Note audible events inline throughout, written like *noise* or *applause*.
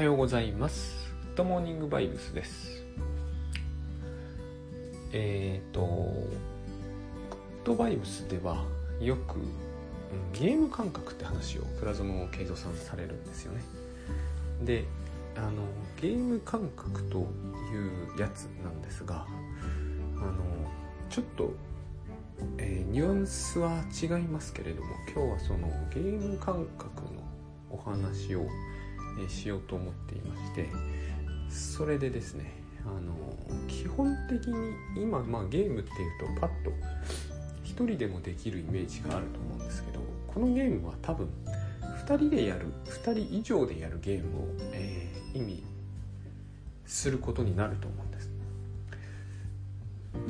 はようございます。グッドモーニングバイブスです。えっ、ー、とグッドバイブスではよく、ゲーム感覚って話をプラズマ慶三さんされるんですよね。であのゲーム感覚というやつなんですがあのちょっと、えー、ニュアンスは違いますけれども今日はそのゲーム感覚のお話を、しようと思っていましてそれでですねあの基本的に今、まあ、ゲームっていうとパッと1人でもできるイメージがあると思うんですけどこのゲームは多分2人でやる2人以上でやるゲームを、えー、意味することになると思うんです。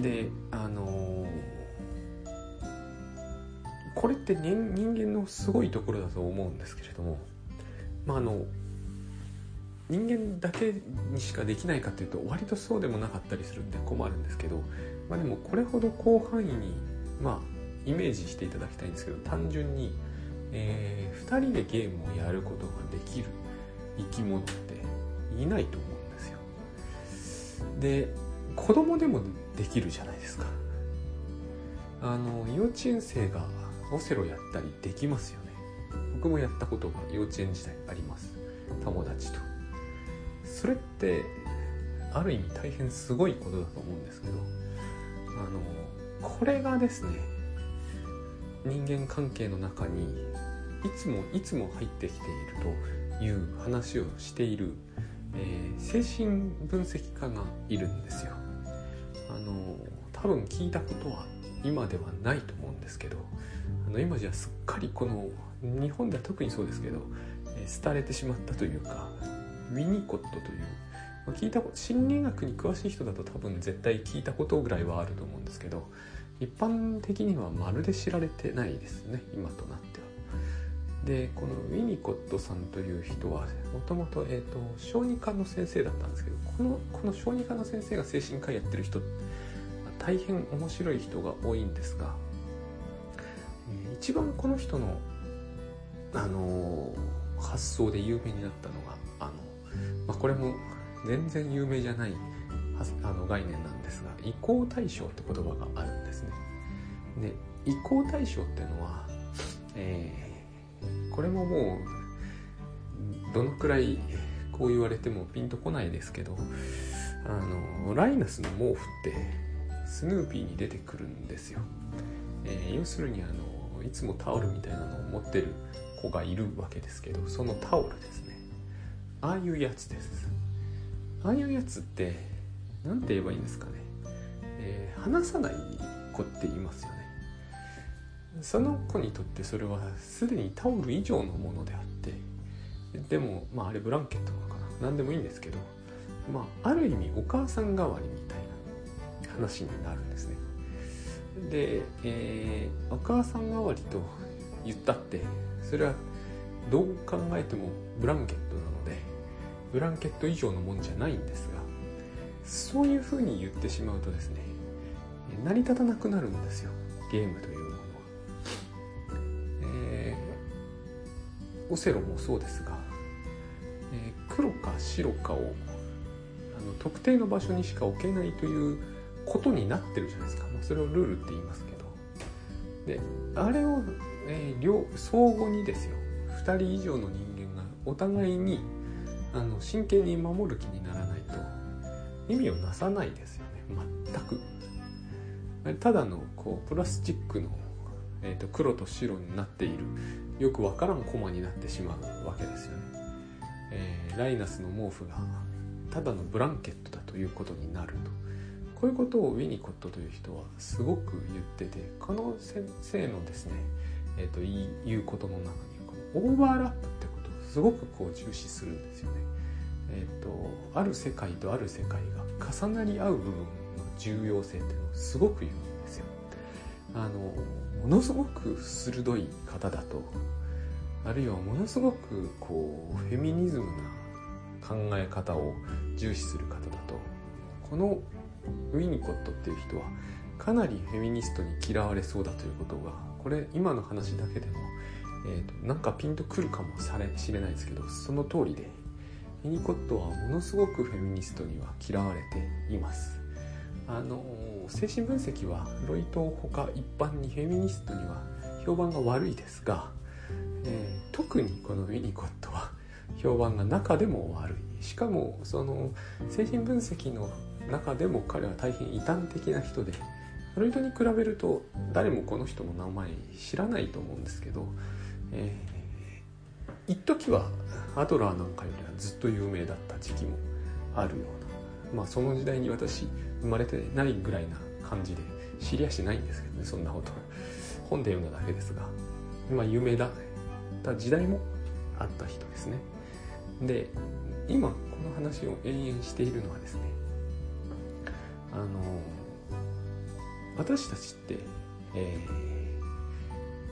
であの、これって人人間のすごいところだと思うんですけれどもまああの人間だけにしかできないかっていうと割とそうでもなかったりするんで困るんですけど、まあ、でもこれほど広範囲にまあイメージしていただきたいんですけど単純に、えー、2人でゲームをやることができる生き物っていないと思うんですよ。で子供でもできるじゃないですか。あの幼稚園生がオセロやったりできますよね。僕もやったことが幼稚園時代あります。友達と。それってある意味大変すごいことだと思うんですけどあのこれがですね人間関係の中にいつもいつも入ってきているという話をしている、えー、精神分析家がいるんですよ。あの多分聞いたことは今ではないと思うんですけどあの今じゃすっかりこの日本では特にそうですけど、え、廃れてしまったというかウィニコットという、まあ、聞いた心理学に詳しい人だと多分絶対聞いたことぐらいはあると思うんですけど一般的にはまるで知られてないですね今となっては。でこのウィニコットさんという人はもともと小児科の先生だったんですけどこのこの小児科の先生が精神科医やってる人大変面白い人が多いんですが一番この人のあの発想で有名になったのがまあ、これも全然有名じゃないあの概念なんですが移行対象って言葉があるんですね。で移行対象ってのは、えー、これももうどのくらいこう言われてもピンとこないですけどあのライナスの毛布ってスヌーピーに出てくるんですよ。えー、要するにあのいつもタオルみたいなのを持ってる子がいるわけですけどそのタオルですねああいうやつです。ああいうやつって何て言えばいいんですかね、えー、話さない子って言いますよね。その子にとってそれはすでにタオル以上のものであってでもまああれブランケットなのかな。何でもいいんですけどまあある意味お母さん代わりみたいな話になるんですね。で、えー、お母さん代わりと言ったってそれはどう考えてもブランケットなのでブランケット以上のもんじゃないんですがそういうふうに言ってしまうとですね成り立たなくなるんですよ。ゲームというものは、えー、オセロもそうですが、えー、黒か白かをあの特定の場所にしか置けないということになってるじゃないですか、まあ、それをルールって言いますけど。であれを、えー、両相互にですよ。2人以上の人間がお互いにあの真剣に守る気にならないと意味をなさないですよね。全く。ただのこうプラスチックの、えーと、黒と白になっているよくわからんコマになってしまうわけですよね、えー、ライナスの毛布がただのブランケットだということになると。こういうことをウィニコットという人はすごく言っててこの先生のですね、えーと、言うことの中にこのオーバーラップってすごくこう重視するんですよね。えっ、とある世界とある世界が重なり合う部分の重要性っていうのをすごく言うんですよ。あのものすごく鋭い方だとあるいはものすごくこうフェミニズムな考え方を重視する方だとこのウィニコットっていう人はかなりフェミニストに嫌われそうだということがこれ今の話だけでもえーと、なんかピンとくるかもしれないですけどその通りでウィニコットはものすごくフェミニストには嫌われています。あの精神分析はロイトほか一般にフェミニストには評判が悪いですが、えー、特にこのウィニコットは評判が中でも悪い。しかもその精神分析の中でも彼は大変異端的な人でロイトに比べると誰もこの人の名前知らないと思うんですけど、えー、一時はアドラーなんかよりはずっと有名だった時期もあるような。まあその時代に私生まれてないぐらいな感じで知りやしないんですけどねそんなこと本で読んだだけですが。まあ有名だった時代もあった人ですね。で今この話を延々しているのはですねあの私たちって、えー、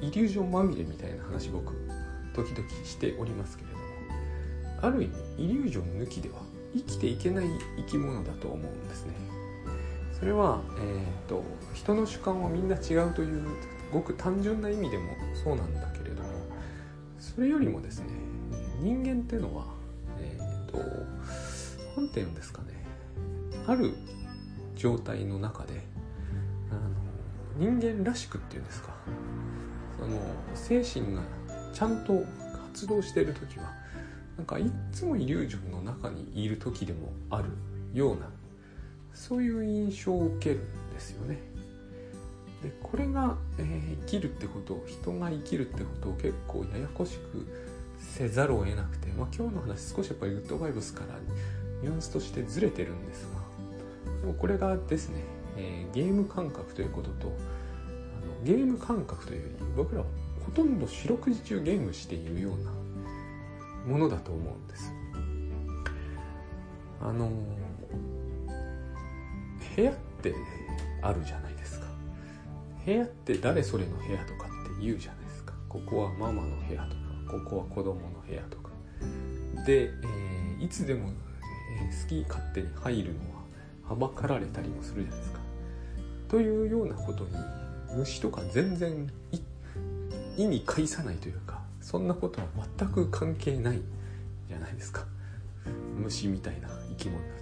イリュージョンまみれみたいな話僕時々しておりますけれどもある意味イリュージョン抜きでは生きていけない生き物だと思うんですね。それは、えーと、人の主観はみんな違うというごく単純な意味でもそうなんだけれどもそれよりもですね人間ってのはえっ、ー、と何て言うんですかねある状態の中であの人間らしくっていうんですかその精神がちゃんと活動している時はなんかいつもイリュージョンの中にいる時でもあるようなそういう印象を受けるんですよね。でこれが、えー、生きるってことを人が生きるってことを結構ややこしくせざるを得なくて、まあ、今日の話少しやっぱりグッドバイブスからニュアンスとしてずれてるんですがでもこれがですね、えー、ゲーム感覚ということとあのゲーム感覚というより僕らはほとんど四六時中ゲームしているようなものだと思うんです。あの部屋ってあるじゃないですか。部屋って誰それの部屋とかって言うじゃないですか。ここはママの部屋とかここは子供の部屋とか。で、えー、いつでも、え、好き勝手に入るのははばかられたりもするじゃないですか。というようなことに虫とか全然意に介さないというかそんなことは全く関係ないじゃないですか。虫みたいな生き物だと。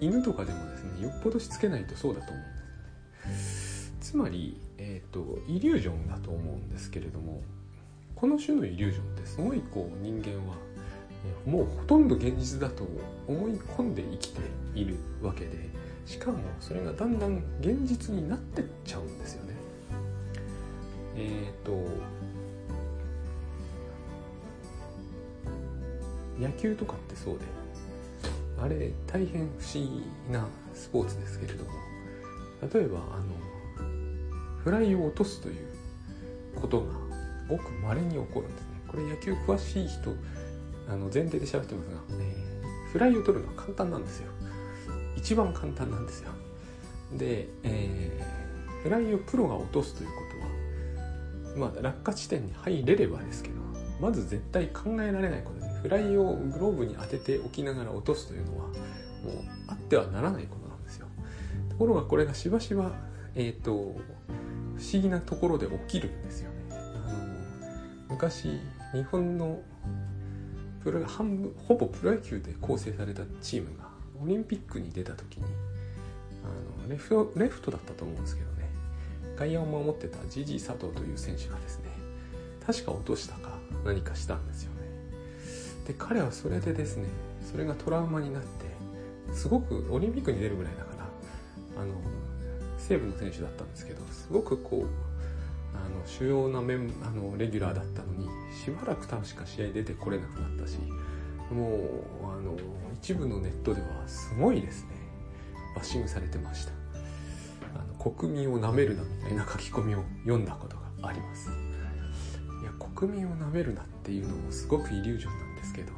犬とかでもですねよっぽどしつけないとそうだと思うんですよね。つまり、えーと、イリュージョンだと思うんですけれどもこの種のイリュージョンってすごいこう人間はもうほとんど現実だと思い込んで生きているわけでしかもそれがだんだん現実になってっちゃうんですよね。えっ、ー、と野球とかってそうであれ大変不思議なスポーツですけれども例えばあのフライを落とすということがごく稀に起こるんですね。これ野球詳しい人あの前提で喋ってますが、え。ー、フライを取るのは簡単なんですよ。一番簡単なんですよ。で、えー、フライをプロが落とすということはまあ落下地点に入れればですけどまず絶対考えられないことでフライをグローブに当てておきながら落とすというのはもうあってはならないことなんですよ。ところがこれがしばしばえっ、ー、と不思議なところで起きるんですよね。あの昔日本のプロ半分ほぼプロ野球で構成されたチームがオリンピックに出た時にあのレフトレフトだったと思うんですけどね。外野を守ってたジジイ佐藤という選手がですね確か落としたか何かしたんですよ。で彼はそれでですねそれがトラウマになってすごくオリンピックに出るぐらいだからあの西武の選手だったんですけどすごくこうあの主要なメンあのレギュラーだったのにしばらく確か試合出てこれなくなったしもうあの一部のネットではすごいですねバッシングされてました。あの国民をなめるなみたいな書き込みを読んだことがあります。いや国民をなめるなっていうのもすごくイリュージョンなんですけど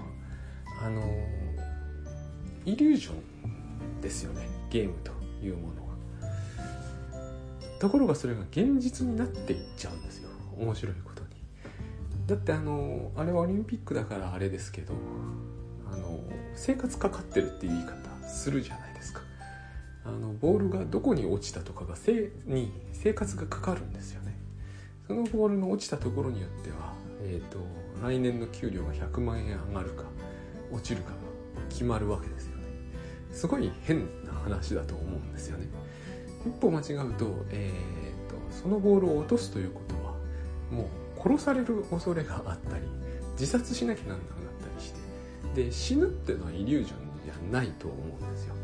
あのイリュージョンですよねゲームというものは。ところがそれが現実になっていっちゃうんですよ面白いことに。だってあのあれはオリンピックだからあれですけどあの生活かかってるっていう言い方するじゃないですか。あのボールがどこに落ちたとかがせに生活がかかるんですよね。そのボールの落ちたところによっては、えーと、来年の給料が100万円上がるか落ちるかが決まるわけですよね。すごい変な話だと思うんですよね。一歩間違うと,、えーと、そのボールを落とすということはもう殺される恐れがあったり自殺しなきゃなんなくなったりしてで死ぬっていうのはイリュージョンじゃないと思うんですよ。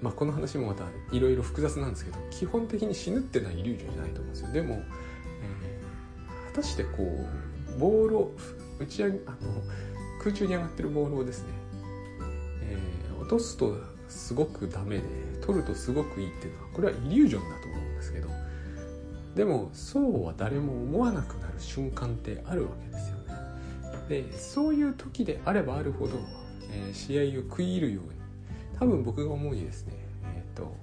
まあこの話もまたいろいろ複雑なんですけど基本的に死ぬっていうのはイリュージョンじゃないと思うんですよ。でも、えー、果たしてこうボールを打ち上げあの空中に上がってるボールをですね、えー、落とすとすごくダメで取るとすごくいいっていうのはこれはイリュージョンだと思うんですけどでもそうは誰も思わなくなる瞬間ってあるわけですよね。でそういう時であればあるほど、えー、試合を食い入るように多分僕が思うにですねえっ、ー、と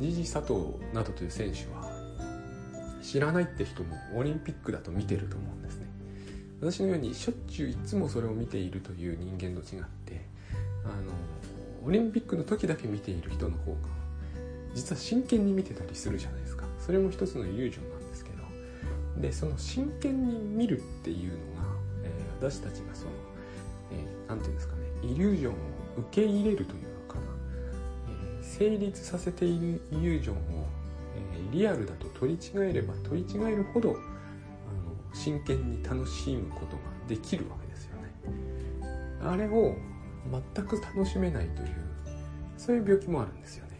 ジジ佐藤などという選手は知らないって人もオリンピックだと見てると思うんですね。私のようにしょっちゅういつもそれを見ているという人間と違ってあのオリンピックの時だけ見ている人の方が実は真剣に見てたりするじゃないですか。それも一つのイリュージョンなんですけど。でその真剣に見るっていうのが、えー、私たちがその何、えー、て言うんですかねイリュージョンを受け入れるというのかな、えー、成立させているイリュージョンを、リアルだと取り違えれば取り違えるほどあの真剣に楽しむことができるわけですよね。あれを全く楽しめないというそういう病気もあるんですよね。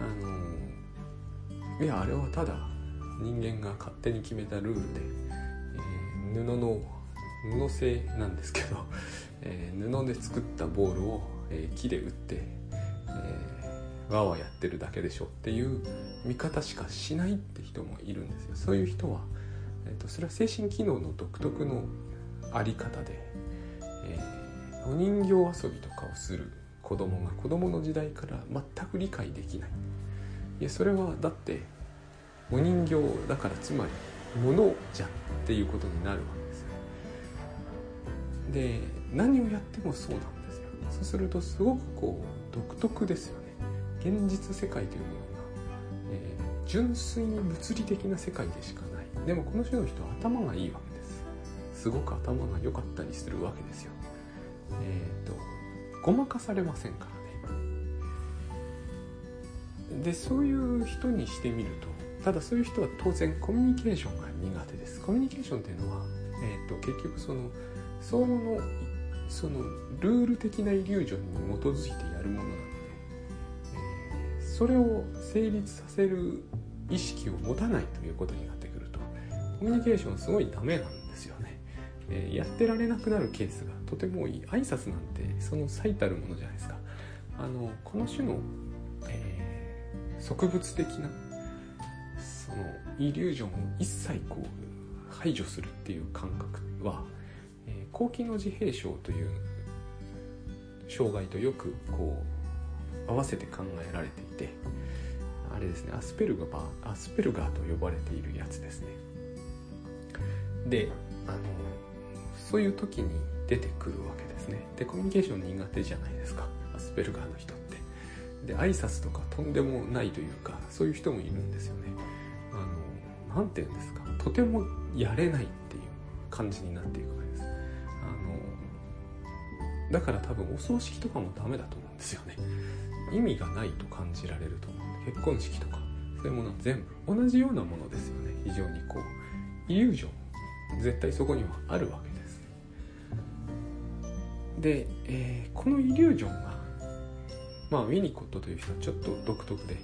あのいやあれはただ人間が勝手に決めたルールで、えー、布の布製なんですけど、えー、布で作ったボールを、えー、木で打って、えわわやってるだけでしょっていう見方しかしないって人もいるんですよ。そういう人は、えーと、それは精神機能の独特のあり方で、えーお人形遊びとかをする子供が子供の時代から全く理解できない。いやそれはだってお人形だからつまり物じゃっていうことになるわけですよ。で何をやってもそうなんですよ。そうするとすごくこう独特ですよね。現実世界というものが、えー、純粋に物理的な世界でしかない。でもこの種の人は頭がいいわけです。すごく頭が良かったりするわけですよ。えーと、ごまかされませんからね。でそういう人にしてみるとただそういう人は当然コミュニケーションが苦手です。コミュニケーションっていうのは、えーと、結局その相互のそのルール的なイリュージョンに基づいてやるものなので、えー、それを成立させる意識を持たないということになってくるとコミュニケーションすごいダメなんですよね。えー、やってられなくなるケースがとても多い挨拶なんてその最たるものじゃないですか。あのこの種の、えー、植物的なそのイリュージョンを一切こう排除するっていう感覚は、えー、高機能自閉症という障害とよくこう合わせて考えられていてあれですねアスペルガーアスペルガーと呼ばれているやつですね。であのそういう時に出てくるわけですね。でコミュニケーション苦手じゃないですか。アスペルガーの人って。で挨拶とかとんでもないというかそういう人もいるんですよね。あの何て言うんですか。とてもやれないっていう感じになっていくわけです。あのだから多分お葬式とかもダメだと思うんですよね。意味がないと感じられると思うんで結婚式とかそういうものは全部同じようなものですよね。非常にこうイリュージョン絶対そこにはあるわけです。で、えー、このイリュージョンが、まあ、ウィニコットという人はちょっと独特で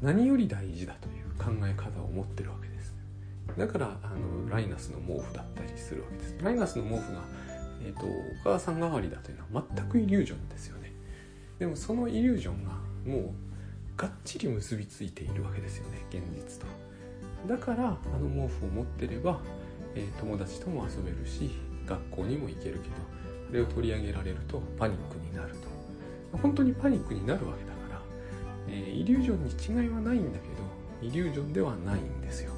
何より大事だという考え方を持ってるわけです。だからあのライナスの毛布だったりするわけです。ライナスの毛布が、えーと、お母さん代わりだというのは全くイリュージョンですよね。でもそのイリュージョンがもうがっちり結びついているわけですよね現実と。だからあの毛布を持ってれば、えー、友達とも遊べるし学校にも行けるけどれを取り上げられるとパニックになると。本当にパニックになるわけだから、えー、イリュージョンに違いはないんだけどイリュージョンではないんですよ。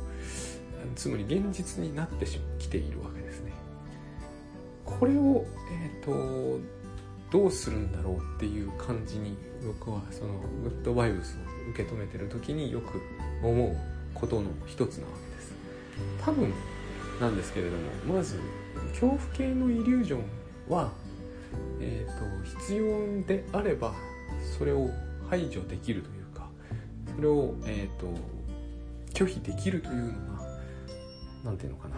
つまり現実になってきているわけですね。これを、えーと、どうするんだろうっていう感じに僕はそのグッドバイブスを受け止めてる時によく思うことの一つなわけです多分なんですけれどもまず恐怖系のイリュージョンはえーと、必要であればそれを排除できるというかそれを、えーと、拒否できるというのが何ていうのかな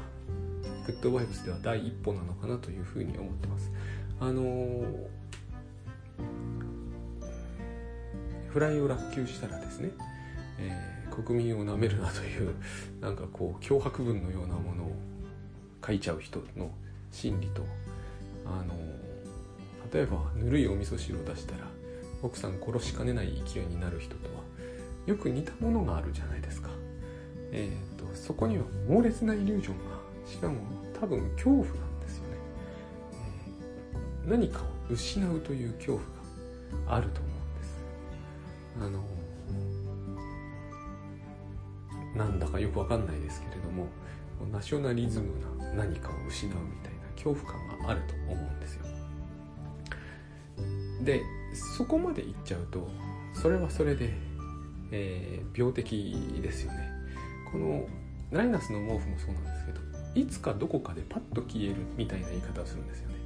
グッドバイブスでは第一歩なのかなというふうに思ってます。あのー、フライを落球したらですね、えー、国民をなめるなというなんかこう脅迫文のようなものを書いちゃう人の心理とあの例えばぬるいお味噌汁を出したら奥さん殺しかねない勢いになる人とはよく似たものがあるじゃないですか。えーと、そこには猛烈なイリュージョンがしかも多分恐怖なんですよね、えー、何かを失うという恐怖があると思うんです。あのなんだかよくわかんないですけれどもナショナリズムな何かを失うみたいな恐怖感があると思うんですよ。でそこまでいっちゃうとそれはそれで、えー、病的ですよね。このライナスの毛布もそうなんですけどいつかどこかでパッと消えるみたいな言い方をするんですよね。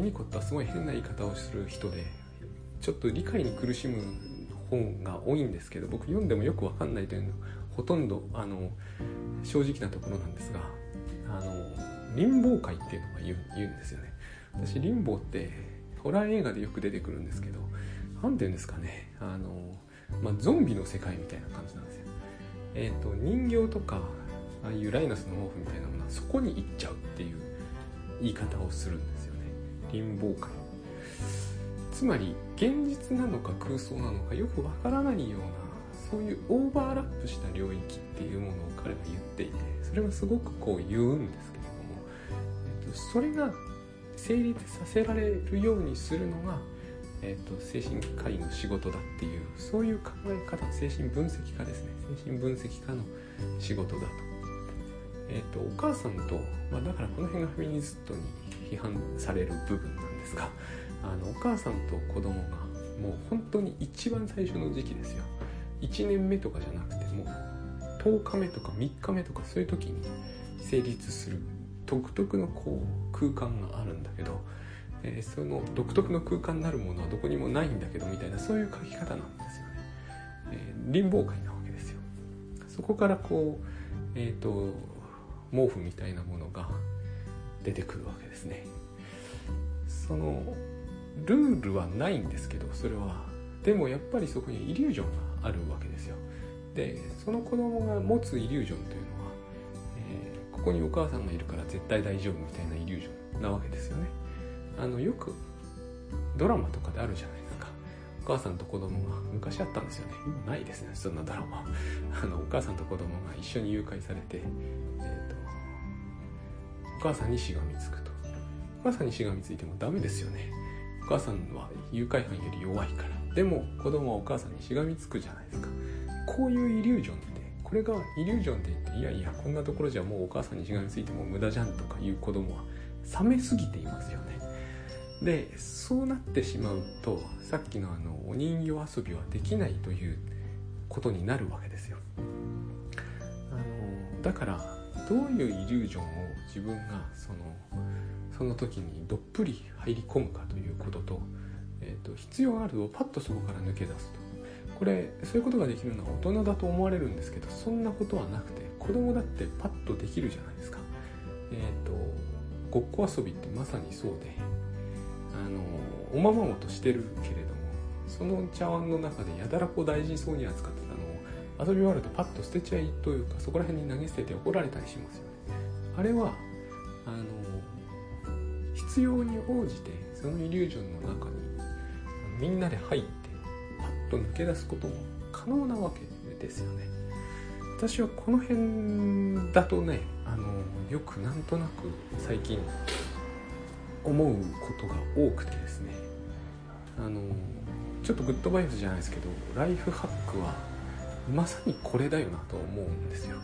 ミニコットはすごい変な言い方をする人でちょっと理解に苦しむ本が多いんですけど僕読んでもよくわかんないというのはほとんどあの正直なところなんですがあのリンボー界っていうのが言う言うんですよね。私リンボーってホラー映画でよく出てくるんですけど何て言うんですかね。あの、まあ、ゾンビの世界みたいな感じなんですよ。えっ、ー、と人形とかああいうライナスの毛布みたいなものはそこに行っちゃうっていう言い方をするんです。よねリンボー界つまり現実なのか空想なのかよくわからないようなそういうオーバーラップした領域っていうものを彼は言っていてそれはすごくこう言うんですけれども、えっと、それが成立させられるようにするのが、えっと、精神科医の仕事だっていうそういう考え方精神分析家ですね精神分析家の仕事だと。えっと、お母さんと、まあ、だからこの辺がフェミニストに批判される部分なんですがあのお母さんと子供がもう本当に一番最初の時期ですよ。1年目とかじゃなくてもう10日目とか3日目とかそういう時に成立する独特のこう空間があるんだけど、えー、その独特の空間になるものはどこにもないんだけどみたいなそういう書き方なんですよね、えー、臨界なわけですよ。そこからこうえっ、ー、と毛布みたいなものが出てくるわけですね。そのルールはないんですけどそれは。でもやっぱりそこにイリュージョンがあるわけですよ。でその子供が持つイリュージョンというのは、えー、ここにお母さんがいるから絶対大丈夫みたいなイリュージョンなわけですよね。あのよくドラマとかであるじゃないですか。お母さんと子供が昔あったんですよね。今ないですねそんなドラマ。あのお母さんと子供が一緒に誘拐されて、えー、お母さんにしがみつくと。お母さんにしがみついてもダメですよね。お母さんは誘拐犯より弱いから。でも子供はお母さんにしがみつくじゃないですか。こういうイリュージョンってこれがイリュージョンって言っていやいやこんなところじゃもうお母さんにしがみついても無駄じゃんとかいう子供は冷めすぎていますよね。でそうなってしまうとさっきのあのお人形遊びはできないということになるわけですよ。あのだからどういうイリュージョンを自分がそのその時にどっぷり入り込むかということと,、えーと、必要あるとパッとそこから抜け出すと。これそういうことができるのは大人だと思われるんですけどそんなことはなくて子供だってパッとできるじゃないですか。えっ、ー、とごっこ遊びってまさにそうであのおままごとしてるけれどもその茶碗の中でやたらこう大事そうに扱ってたの遊び終わるとパッと捨てちゃいというかそこら辺に投げ捨てて怒られたりしますよね。あれはあの必要に応じてそのイリュージョンの中にみんなで入ってパッと抜け出すことも可能なわけですよね。私はこの辺だとねあのよくなんとなく最近思うことが多くてですね。あのちょっとグッドバイブじゃないですけどライフハックはまさにこれだよなと思うんですよ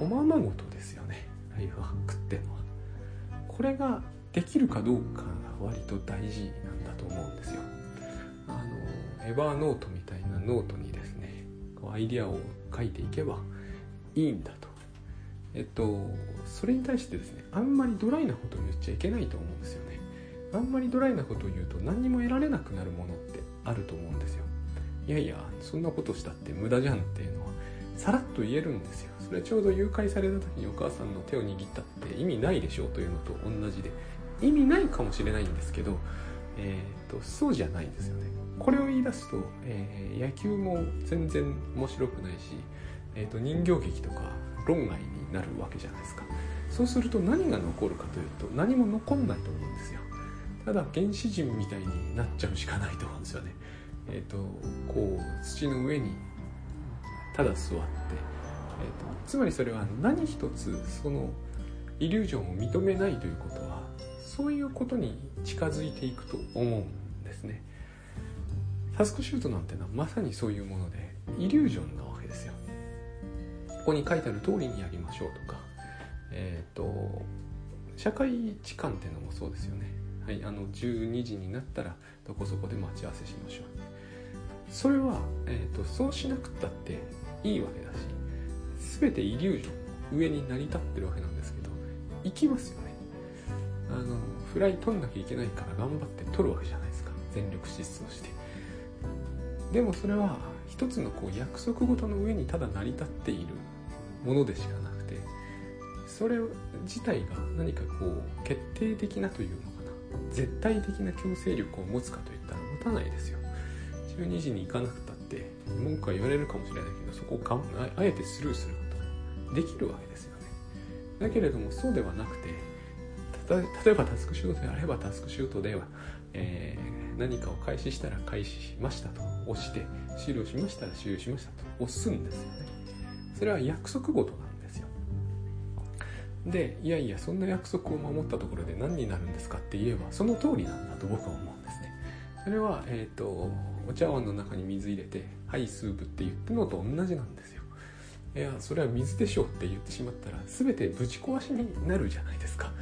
おままごとですよねライフハックってのはこれができるかどうかが割と大事なんだと思うんですよ。あの Evernote みたいなノートにですねこうアイディアを書いていけばいいんだと。えっとそれに対してですねあんまりドライなことを言っちゃいけないと思うんですよね。あんまりドライなことを言うと何にも得られなくなるものってあると思うんですよいやいやそんなことしたって無駄じゃんっていうのはさらっと言えるんですよ。それちょうど誘拐された時にお母さんの手を握ったって意味ないでしょうというのと同じで。意味ないかもしれないんですけど、えーと、そうじゃないんですよね。これを言い出すと、えー、野球も全然面白くないし、えーと、人形劇とか論外になるわけじゃないですか。そうすると何が残るかというと何も残んないと思うんですよ。ただ原始人みたいになっちゃうしかないと思うんですよね。え、ー、とこう土の上にただ座って、えーと、つまりそれは何一つそのイリュージョンを認めないということはそういうことに近づいていくと思うんですね。タスクシュートなんてのはまさにそういうものでイリュージョンなわけですよ。ここに書いてある通りにやりましょうとかえっ、ー、と社会痴漢っていうのもそうですよね。はい、あの12時になったらどこそこで待ち合わせしましょう。それは、えーと、そうしなくったっていいわけだし全てイリュージョン上に成り立ってるわけなんですけど行きますよね。あのフライ取んなきゃいけないから頑張って取るわけじゃないですか。全力疾走して。でもそれは一つのこう約束事の上にただ成り立っているものでしかなくてそれ自体が何かこう決定的なというのかな。絶対的な強制力を持つかといったら持たないですよ。12時に行かなくたって文句は言われるかもしれないけどそこをかあえてスルーすることできるわけですよね。だけれどもそうではなくて例えばタスクシュートであればタスクシュートでは、えー、何かを開始したら開始しましたと押して終了しましたら終了しましたと押すんですよね。それは約束事なんですよ。でいやいやそんな約束を守ったところで何になるんですかって言えばその通りなんだと僕は思う。それはえっ、ー、とお茶碗の中に水入れて「はいスープ」って言ってのと同じなんですよ。いやそれは水でしょうって言ってしまったら全てぶち壊しになるじゃないですか。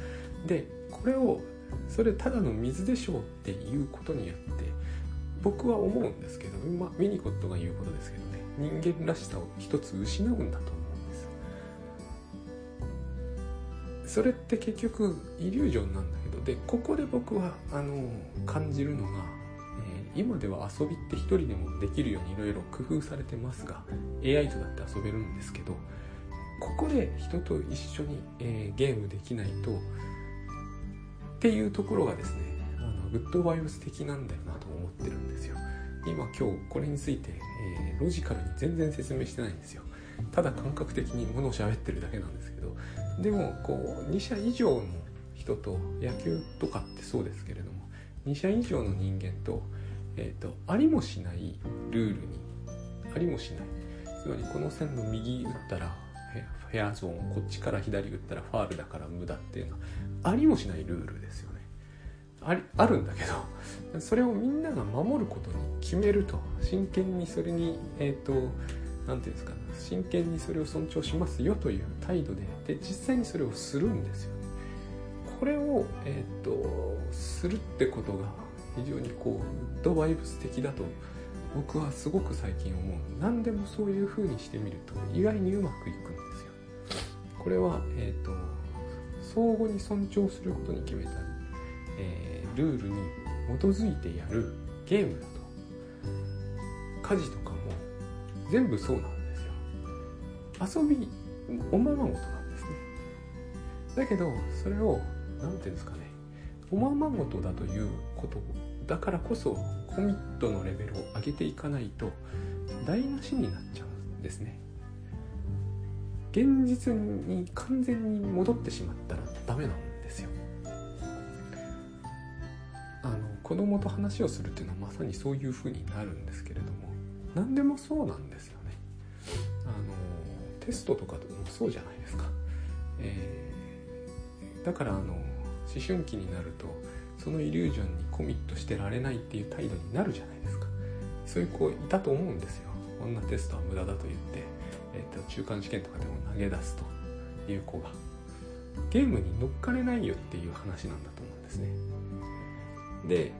でこれをそれただの水でしょうっていうことによって僕は思うんですけど、まあ、ミニコットが言うことですけどね人間らしさを一つ失うんだと思うんですそれって結局イリュージョンなんだけどでここで僕はあの感じるのが今では遊びって一人でもできるようにいろいろ工夫されてますが AI とだって遊べるんですけどここで人と一緒に、えー、ゲームできないとっていうところがですねあのグッドバイブス的なんだよなと思ってるんですよ。今今日これについて、えー、ロジカルに全然説明してないんですよ。ただ感覚的にものを喋ってるだけなんですけどでもこう2社以上の人と野球とかってそうですけれども2社以上の人間とえーと、ありもしないルールにありもしない。つまりこの線の右打ったらフェアゾーンこっちから左打ったらファールだから無駄っていうのはありもしないルールですよね。ありあるんだけどそれをみんなが守ることに決めると真剣にそれにえっ、ー、と何て言うんですか真剣にそれを尊重しますよという態度でで実際にそれをするんですよね。これを、えーとするってことが非常にこうグッドバイブス的だと僕はすごく最近思う。何でもそういう風にしてみると意外にうまくいくんですよ。これは、えーと、相互に尊重することに決めた、えー、ルールに基づいてやるゲームだと。家事とかも全部そうなんですよ。遊びおままごとなんですね。だけどそれを何て言うんですかね。おままごとだということだからこそコミットのレベルを上げていかないと台無しになっちゃうんですね。現実に完全に戻ってしまったらダメなんですよ。あの子供と話をするっていうのはまさにそういうふうになるんですけれども何でもそうなんですよね。あのテストとかでもそうじゃないですか、えー、だからあの思春期になるとそのイリュージョンにコミットしてられないっていう態度になるじゃないですか。そういう子いたと思うんですよ。こんなテストは無駄だと言って、えーと、中間試験とかでも投げ出すという子が。ゲームに乗っかれないよっていう話なんだと思うんですね。で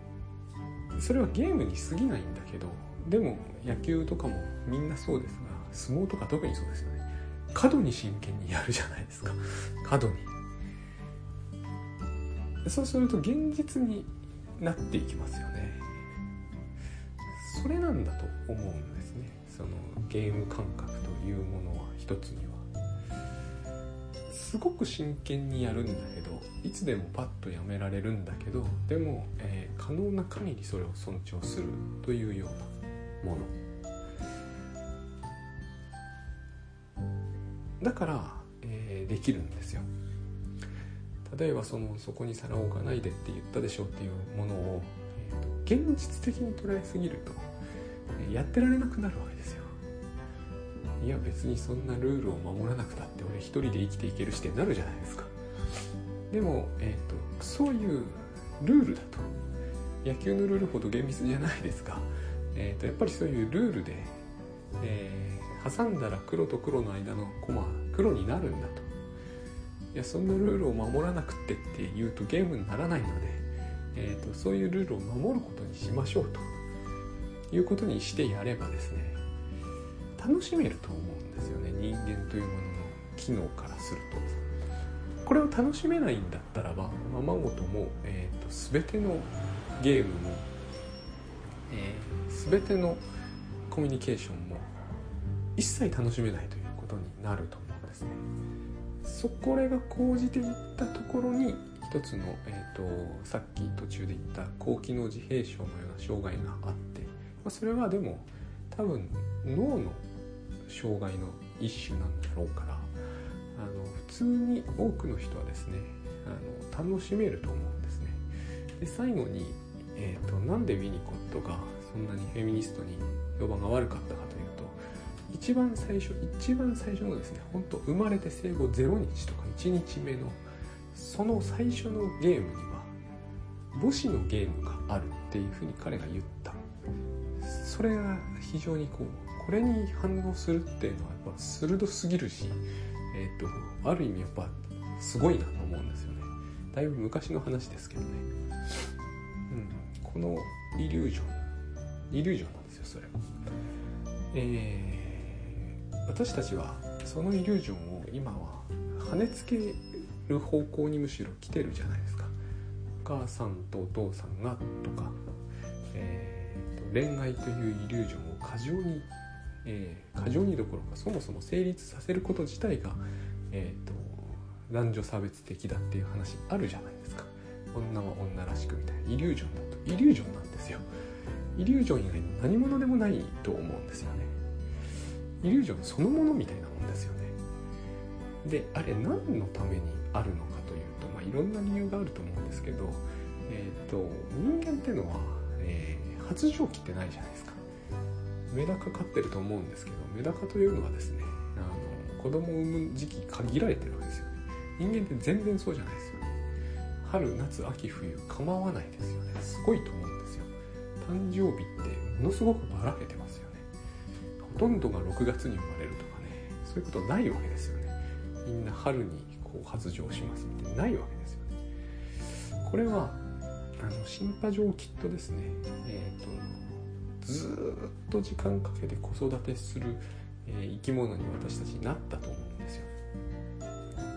それはゲームに過ぎないんだけどでも野球とかもみんなそうですが相撲とか特にそうですよね。過度に真剣にやるじゃないですか。過度に。そうすると現実になっていきますよね。それなんだと思うんですね。そのゲーム感覚というものは一つには。すごく真剣にやるんだけどいつでもパッとやめられるんだけどでも、えー、可能な限りそれを尊重するというようなもの。だから、えー、できるんですよ。例えばそのそこに皿を置かないでって言ったでしょうっていうものを、えー、現実的に捉えすぎると、え、やってられなくなるわけですよ。いや別にそんなルールを守らなくたって俺一人で生きていけるしってなるじゃないですか。でも、えーと、そういうルールだと野球のルールほど厳密じゃないですが、えーと、やっぱりそういうルールで、えー、挟んだら黒と黒の間のコマ黒になるんだと。いやそんなルールを守らなくてって言うとゲームにならないので、えーとそういうルールを守ることにしましょうと。いうことにしてやればですね楽しめると思うんですよね人間というものの機能からすると。これを楽しめないんだったらばままごとも、えーと、全てのゲームも、えー、全てのコミュニケーションも一切楽しめないということになると思うんですね。そこれが講じていったところに一つの、えーと、とさっき途中で言った高機能自閉症のような障害があって、まあ、それはでも多分脳の障害の一種なんだろうからあの普通に多くの人はですねあの楽しめると思うんですね。で最後に、えーと、なんでウィニコットがそんなにフェミニストに評判が悪かったか一番最初一番最初のですね本当生まれて生後0日とか1日目のその最初のゲームには母子のゲームがあるっていうふうに彼が言った。それが非常にこうこれに反応するっていうのはやっぱ鋭すぎるし、えーと、ある意味やっぱすごいなと思うんですよね。だいぶ昔の話ですけどね、うん、このイリュージョンイリュージョンなんですよそれは。えー、私たちはそのイリュージョンを今は跳ねつける方向にむしろ来てるじゃないですか。お母さんとお父さんがとか、えーと恋愛というイリュージョンを過剰にえー、過剰にどころかそもそも成立させること自体が、えーと、男女差別的だっていう話あるじゃないですか。女は女らしくみたいな。イリュージョンだと。イリュージョンなんですよ。イリュージョン以外の何者でもないと思うんですよね。イリュージョンそのものみたいなもんですよね。であれ何のためにあるのかというと、まあ、いろんな理由があると思うんですけど、えーと、人間っていうのは、えー、発情期ってないじゃないですか。メダカ飼ってると思うんですけどメダカというのはですねあの子供を産む時期限られてるわけですよね。人間って全然そうじゃないですよね。春夏秋冬構わないですよね。すごいと思うんですよ。誕生日ってものすごくばらけてます。とんどが6月に生まれるとかねそういうことないわけですよね。みんな春にこう発情しますみたいなないわけですよね。これはあのシンパ状キットですね。えっ、ー、とずっと時間かけて子育てする、えー、生き物に私たちになったと思うんですよ。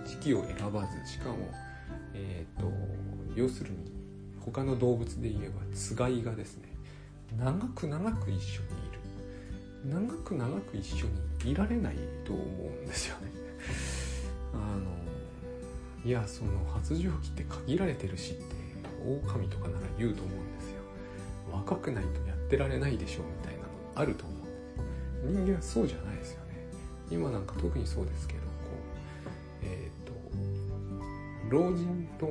時期を選ばずしかも、えーと、要するに他の動物で言えばつがいがですね長く長く一緒に長く長く一緒にいられないと思うんですよね。*laughs* あのいやその発情期って限られてるしって狼とかなら言うと思うんですよ。若くないとやってられないでしょうみたいなのあると思うんです人間はそうじゃないですよね今なんか特にそうですけどこうえっ、ー、と老人と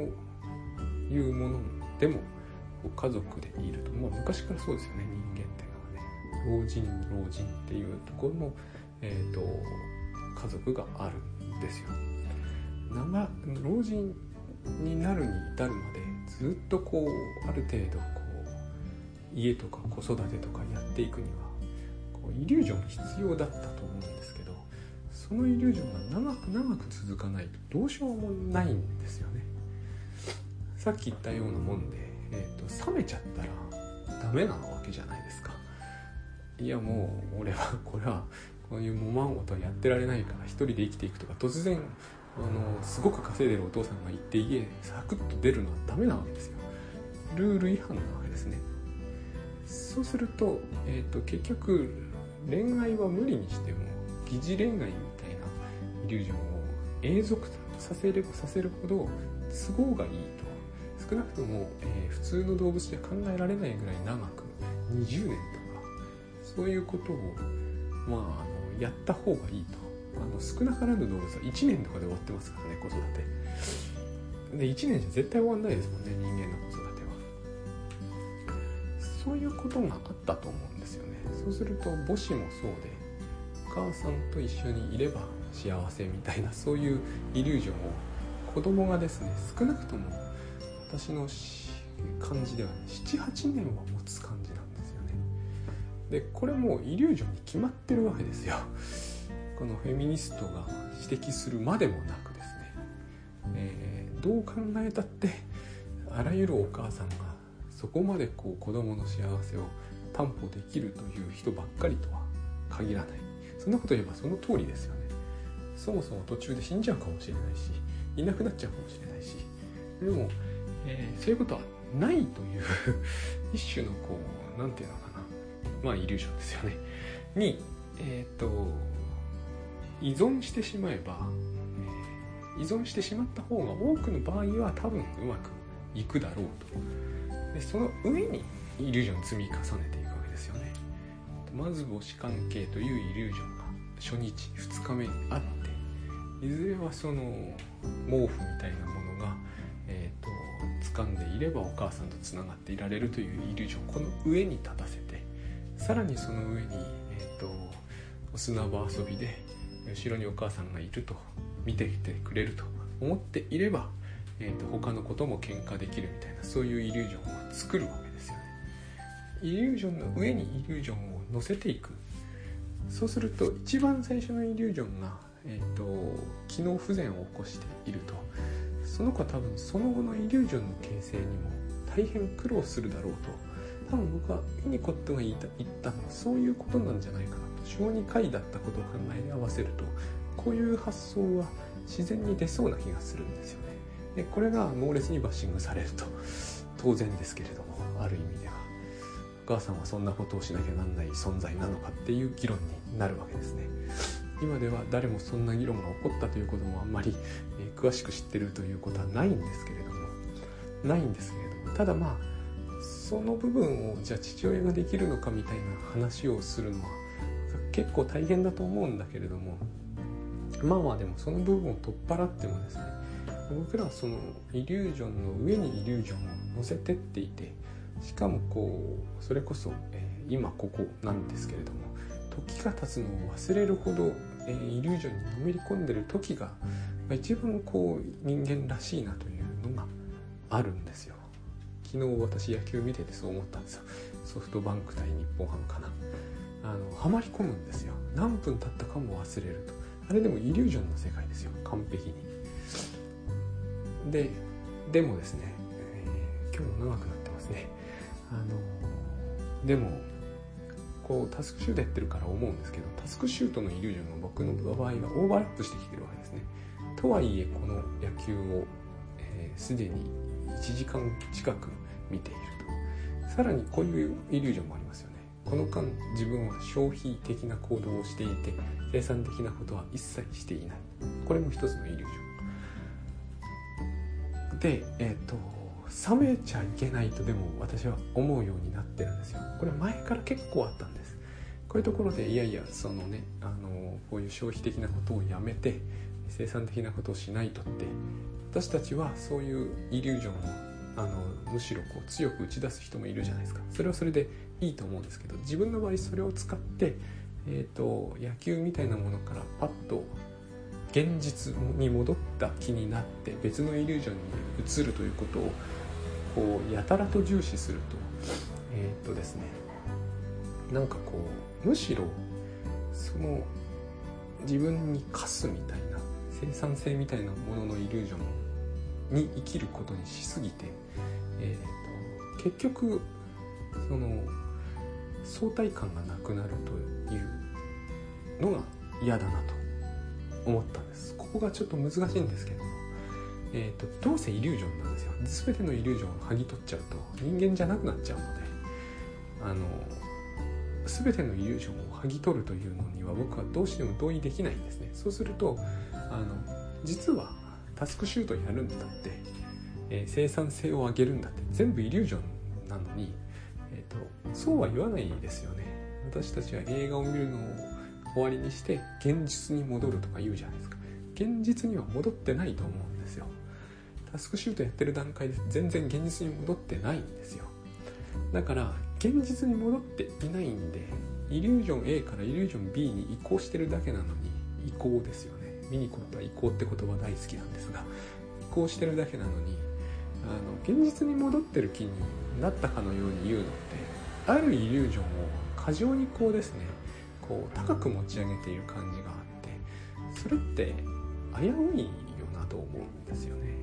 いうものでも家族でいるとまあ昔からそうですよね人間って老人老人っていうところの、えーと、家族があるんですよ。長老人になるに至るまでずっとこうある程度こう家とか子育てとかやっていくにはこうイリュージョン必要だったと思うんですけどそのイリュージョンが長く長く続かないとどうしようもないんですよね。さっき言ったようなもんで、えーと、冷めちゃったらダメなわけじゃないですか。いやもう俺は *laughs* これはこういうもまんごとはやってられないから一人で生きていくとか突然あのすごく稼いでるお父さんが行って家サクッと出るのはダメなわけですよ。ルール違反なわけですね。そうすると,、えーと、結局恋愛は無理にしても疑似恋愛みたいなイリュージョンを永続させればさせるほど都合がいいと。少なくとも、えー、普通の動物で考えられないぐらい長く20年そういうことをまああのやった方がいいと。あの少なからぬ動物は1年とかで終わってますからね子育て。で1年じゃ絶対終わんないですもんね人間の子育ては。そういうことがあったと思うんですよね。そうすると母子もそうでお母さんと一緒にいれば幸せみたいなそういうイリュージョンを子供がですね少なくとも私の感じではね78年はでこれもイリュージョンに決まってるわけですよ。このフェミニストが指摘するまでもなくですね、えー、どう考えたってあらゆるお母さんがそこまでこう子供の幸せを担保できるという人ばっかりとは限らない。そんなこと言えばその通りですよね。そもそも途中で死んじゃうかもしれないしいなくなっちゃうかもしれないし。でも、えー、そういうことはないという *laughs* 一種のこう何て言うの？まあイリュージョンですよね。にえっ、ー、と依存してしまえば、依存してしまった方が多くの場合は多分うまくいくだろうと。でその上にイリュージョン積み重ねていくわけですよね。まず母子関係というイリュージョンが初日2日目にあっていずれはその毛布みたいなものが、えーと、掴んでいればお母さんとつながっていられるというイリュージョンこの上に立たせてさらにその上に、えーと、と砂場遊びで後ろにお母さんがいると見てきてくれると思っていれば、えーと、他のことも喧嘩できるみたいなそういうイリュージョンを作るわけですよね。イリュージョンの上にイリュージョンを乗せていく。そうすると一番最初のイリュージョンが、えーと、機能不全を起こしていると。その子は多分その後のイリュージョンの形成にも大変苦労するだろうと多分僕はウィニコットが言ったのはそういうことなんじゃないかなと小児科医だったことを考え合わせるとこういう発想は自然に出そうな気がするんですよね。でこれが猛烈にバッシングされると当然ですけれどもある意味ではお母さんはそんなことをしなきゃなんない存在なのかっていう議論になるわけですね。今では誰もそんな議論が起こったということもあんまり、え詳しく知ってるということはないんですけれどもないんですけれどもただまあその部分をじゃあ父親ができるのかみたいな話をするのは結構大変だと思うんだけれどもまあまあでもその部分を取っ払ってもですね僕らはそのイリュージョンの上にイリュージョンを乗せてっていてしかもこうそれこそ、えー、今ここなんですけれども時が経つのを忘れるほど、えー、イリュージョンにのめり込んでる時が、まあ、一番こう人間らしいなというのがあるんですよ。昨日私野球見ててそう思ったんですよ。ソフトバンク対日本ハムかな。あのはまり込むんですよ。何分経ったかも忘れると。あれでもイリュージョンの世界ですよ。完璧に。ででもですね、えー、今日も長くなってますね。あのでもこうタスクシュートやってるから思うんですけどタスクシュートのイリュージョンが僕の場合はオーバーラップしてきてるわけですね。とはいえこの野球をすで、ー、に1時間近く見ていると。さらにこういうイリュージョンもありますよね。この間自分は消費的な行動をしていて生産的なことは一切していない。これも一つのイリュージョン。でえっ、ー、と冷めちゃいけないとでも私は思うようになってるんですよ。これ前から結構あったんです。こういうところでいやいやそのねあのこういう消費的なことをやめて生産的なことをしないとって私たちはそういうイリュージョンをあのむしろこう強く打ち出す人もいるじゃないですか。それはそれでいいと思うんですけど自分の場合それを使って、えーと、野球みたいなものからパッと現実に戻った気になって別のイリュージョンに移るということをこうやたらと重視するとえっ、ー、とですねなんかこうむしろその自分に課すみたいな生産性みたいなもののイリュージョンに生きることにしすぎて、えーと結局その相対感がなくなるというのが嫌だなと思ったんです。ここがちょっと難しいんですけどもえーと、どうせイリュージョンなんですよ。全てのイリュージョンを剥ぎ取っちゃうと人間じゃなくなっちゃうのであの全てのイリュージョンを剥ぎ取るというのには僕はどうしても同意できないんですね。そうするとあの実はタスクシュートやるんだって、えー、生産性を上げるんだって。全部イリュージョンなのに、えーと、そうは言わないですよね。私たちは映画を見るのを終わりにして現実に戻るとか言うじゃないですか。現実には戻ってないと思うんですよ。タスクシュートやってる段階で全然現実に戻ってないんですよ。だから現実に戻っていないんでイリュージョン A からイリュージョン B に移行してるだけなのに移行ですよね。ミニコットは移行って言葉大好きなんですが移行してるだけなのにあの現実に戻ってる気になったかのように言うのってあるイリュージョンを過剰にこうですねこう高く持ち上げている感じがあってそれって危ういよなと思うんですよね。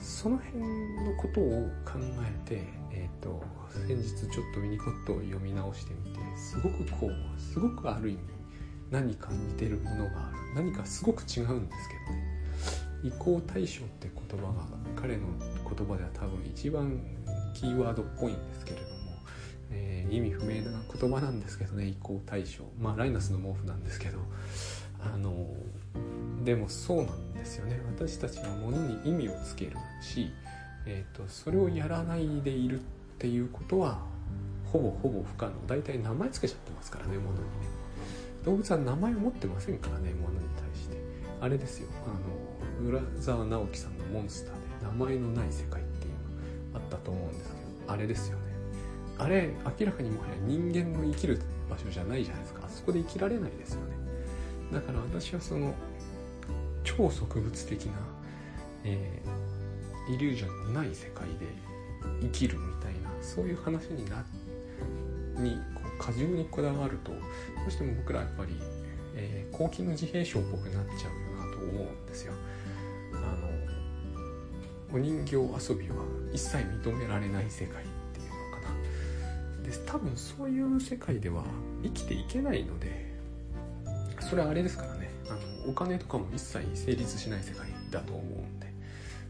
その辺のことを考えて、えーと、先日ちょっとミニコットを読み直してみてすごくこうすごくある意味何か似てる。ものがある。何かすごく違うんですけどね移行対象って言葉が彼の言葉では多分一番キーワードっぽいんですけれども、えー、意味不明な言葉なんですけどね移行対象まあライナスの毛布なんですけどあのでもそうなんですよね私たちは物に意味をつける。し、えーと、それをやらないでいるっていうことはほぼほぼ不可能大体名前つけちゃってますからね物にね動物は名前を持ってませんからね物に対して。あれですよ。あの浦沢直樹さんの「モンスター」で名前のない世界っていうのあったと思うんですけどあれですよね。あれ明らかにもはや人間の生きる場所じゃないじゃないですか。あそこで生きられないですよね。だから私はその超植物的な、えー、イリュージョンのない世界で生きるみたいなそういう話になにこう過重にこだわるとどうしても僕らやっぱり、えー、高級の自閉症っぽくなっちゃうなと思うんですよ。あのお人形遊びは一切認められない世界っていうのかな。で多分そういう世界では生きていけないのでそれはあれですからねあのお金とかも一切成立しない世界だと思うんで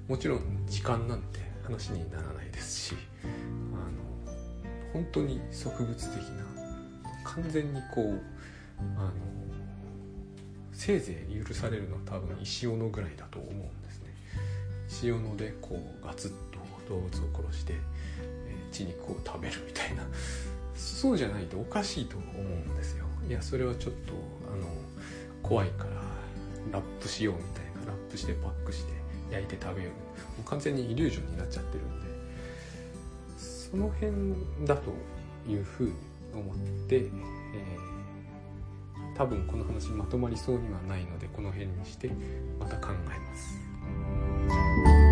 もちろん時間なんて話にならないですしあの本当に植物的な完全にこうあのせいぜい許されるのは多分石斧ぐらいだと思うんですね。石斧でこうガツッと動物を殺して、え、血肉を食べるみたいな。そうじゃないとおかしいと思うんですよ。いやそれはちょっとあの怖いからラップしようみたいな。ラップしてパックして焼いて食べよう。もう完全にイリュージョンになっちゃってるんで。その辺だというふうに思って、えー、多分この話まとまりそうにはないのでこの辺にしてまた考えます。